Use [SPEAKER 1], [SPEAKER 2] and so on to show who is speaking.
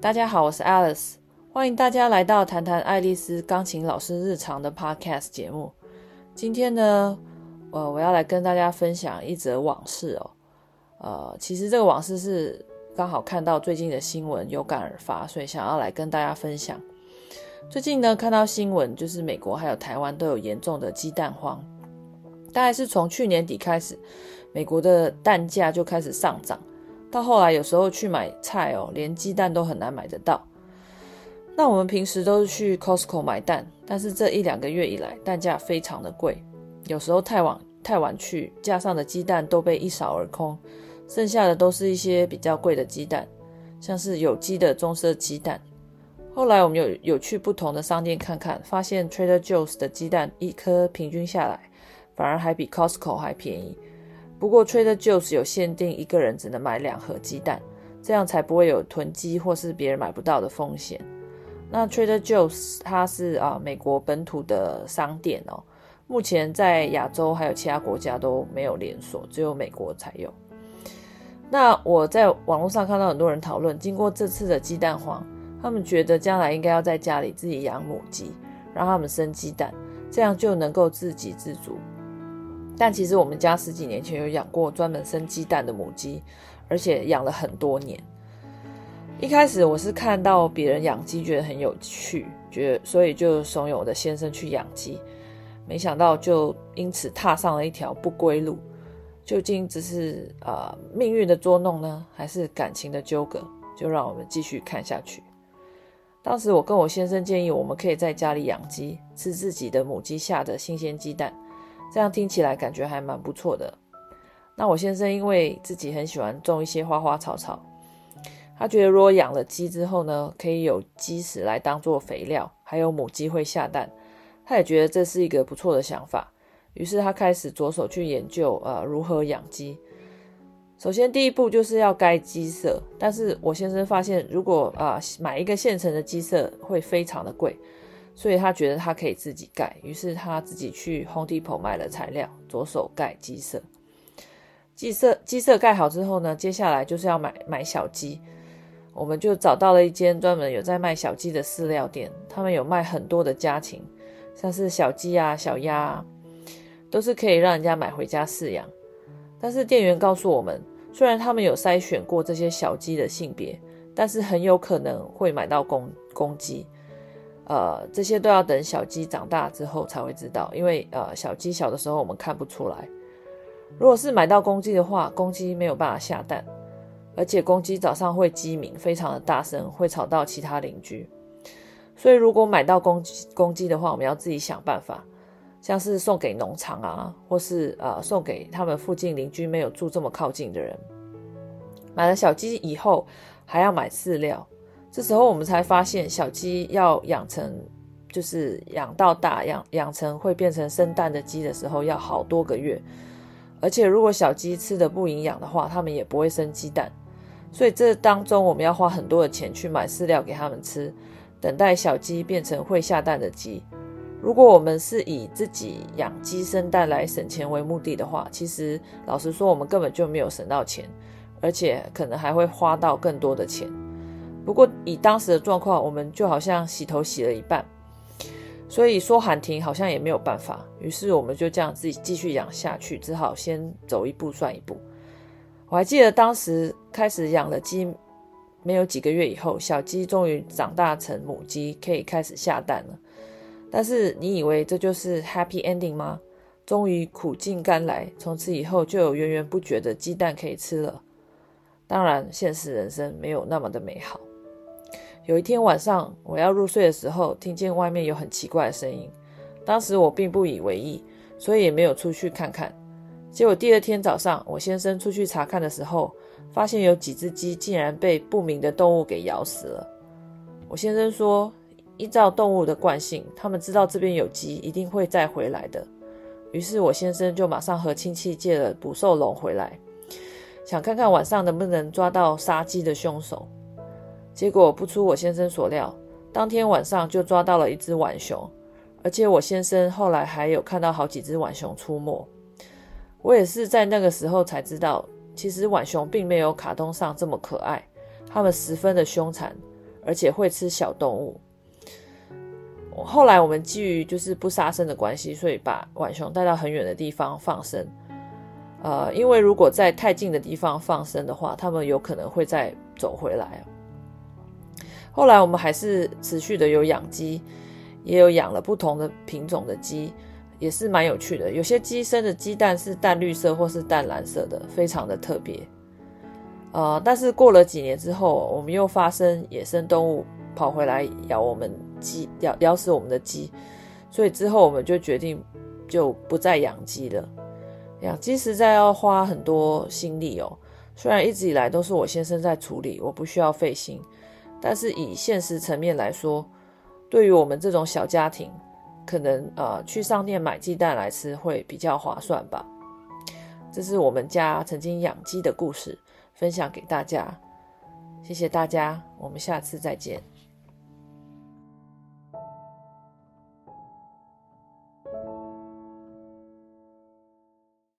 [SPEAKER 1] 大家好，我是 Alice，欢迎大家来到谈谈爱丽丝钢琴老师日常的 Podcast 节目。今天呢，呃，我要来跟大家分享一则往事哦。呃，其实这个往事是刚好看到最近的新闻，有感而发，所以想要来跟大家分享。最近呢，看到新闻，就是美国还有台湾都有严重的鸡蛋荒，大概是从去年底开始，美国的蛋价就开始上涨。到后来，有时候去买菜哦，连鸡蛋都很难买得到。那我们平时都是去 Costco 买蛋，但是这一两个月以来，蛋价非常的贵。有时候太晚太晚去，架上的鸡蛋都被一扫而空，剩下的都是一些比较贵的鸡蛋，像是有机的棕色鸡蛋。后来我们有有去不同的商店看看，发现 Trader Joe's 的鸡蛋一颗平均下来，反而还比 Costco 还便宜。不过，Trader Joe's 有限定，一个人只能买两盒鸡蛋，这样才不会有囤积或是别人买不到的风险。那 Trader Joe's 它是啊美国本土的商店哦，目前在亚洲还有其他国家都没有连锁，只有美国才有。那我在网络上看到很多人讨论，经过这次的鸡蛋荒，他们觉得将来应该要在家里自己养母鸡，让他们生鸡蛋，这样就能够自给自足。但其实我们家十几年前有养过专门生鸡蛋的母鸡，而且养了很多年。一开始我是看到别人养鸡觉得很有趣，觉得所以就怂恿我的先生去养鸡，没想到就因此踏上了一条不归路。究竟只是啊、呃、命运的捉弄呢，还是感情的纠葛？就让我们继续看下去。当时我跟我先生建议，我们可以在家里养鸡，吃自己的母鸡下的新鲜鸡蛋。这样听起来感觉还蛮不错的。那我先生因为自己很喜欢种一些花花草草，他觉得如果养了鸡之后呢，可以有鸡屎来当做肥料，还有母鸡会下蛋，他也觉得这是一个不错的想法。于是他开始着手去研究呃如何养鸡。首先第一步就是要盖鸡舍，但是我先生发现如果啊、买一个现成的鸡舍会非常的贵。所以他觉得他可以自己盖，于是他自己去 Home Depot 买了材料，着手盖鸡舍。鸡舍鸡舍盖好之后呢，接下来就是要买买小鸡。我们就找到了一间专门有在卖小鸡的饲料店，他们有卖很多的家禽，像是小鸡啊、小鸭啊，都是可以让人家买回家饲养。但是店员告诉我们，虽然他们有筛选过这些小鸡的性别，但是很有可能会买到公公鸡。呃，这些都要等小鸡长大之后才会知道，因为呃，小鸡小的时候我们看不出来。如果是买到公鸡的话，公鸡没有办法下蛋，而且公鸡早上会鸡鸣，非常的大声，会吵到其他邻居。所以如果买到公鸡公鸡的话，我们要自己想办法，像是送给农场啊，或是呃送给他们附近邻居没有住这么靠近的人。买了小鸡以后，还要买饲料。这时候我们才发现，小鸡要养成，就是养到大，养养成会变成生蛋的鸡的时候，要好多个月。而且如果小鸡吃的不营养的话，它们也不会生鸡蛋。所以这当中我们要花很多的钱去买饲料给它们吃，等待小鸡变成会下蛋的鸡。如果我们是以自己养鸡生蛋来省钱为目的的话，其实老实说，我们根本就没有省到钱，而且可能还会花到更多的钱。不过以当时的状况，我们就好像洗头洗了一半，所以说喊停好像也没有办法。于是我们就这样自己继续养下去，只好先走一步算一步。我还记得当时开始养了鸡，没有几个月以后，小鸡终于长大成母鸡，可以开始下蛋了。但是你以为这就是 happy ending 吗？终于苦尽甘来，从此以后就有源源不绝的鸡蛋可以吃了。当然，现实人生没有那么的美好。有一天晚上，我要入睡的时候，听见外面有很奇怪的声音。当时我并不以为意，所以也没有出去看看。结果第二天早上，我先生出去查看的时候，发现有几只鸡竟然被不明的动物给咬死了。我先生说，依照动物的惯性，他们知道这边有鸡，一定会再回来的。于是我先生就马上和亲戚借了捕兽笼回来，想看看晚上能不能抓到杀鸡的凶手。结果不出我先生所料，当天晚上就抓到了一只浣熊，而且我先生后来还有看到好几只浣熊出没。我也是在那个时候才知道，其实浣熊并没有卡通上这么可爱，它们十分的凶残，而且会吃小动物。后来我们基于就是不杀生的关系，所以把浣熊带到很远的地方放生。呃，因为如果在太近的地方放生的话，它们有可能会再走回来。后来我们还是持续的有养鸡，也有养了不同的品种的鸡，也是蛮有趣的。有些鸡生的鸡蛋是淡绿色或是淡蓝色的，非常的特别。呃，但是过了几年之后，我们又发生野生动物跑回来咬我们鸡，咬咬死我们的鸡，所以之后我们就决定就不再养鸡了。养鸡实在要花很多心力哦，虽然一直以来都是我先生在处理，我不需要费心，但是以现实层面来说，对于我们这种小家庭，可能呃去商店买鸡蛋来吃会比较划算吧。这是我们家曾经养鸡的故事。分享给大家，谢谢大家，我们下次再见。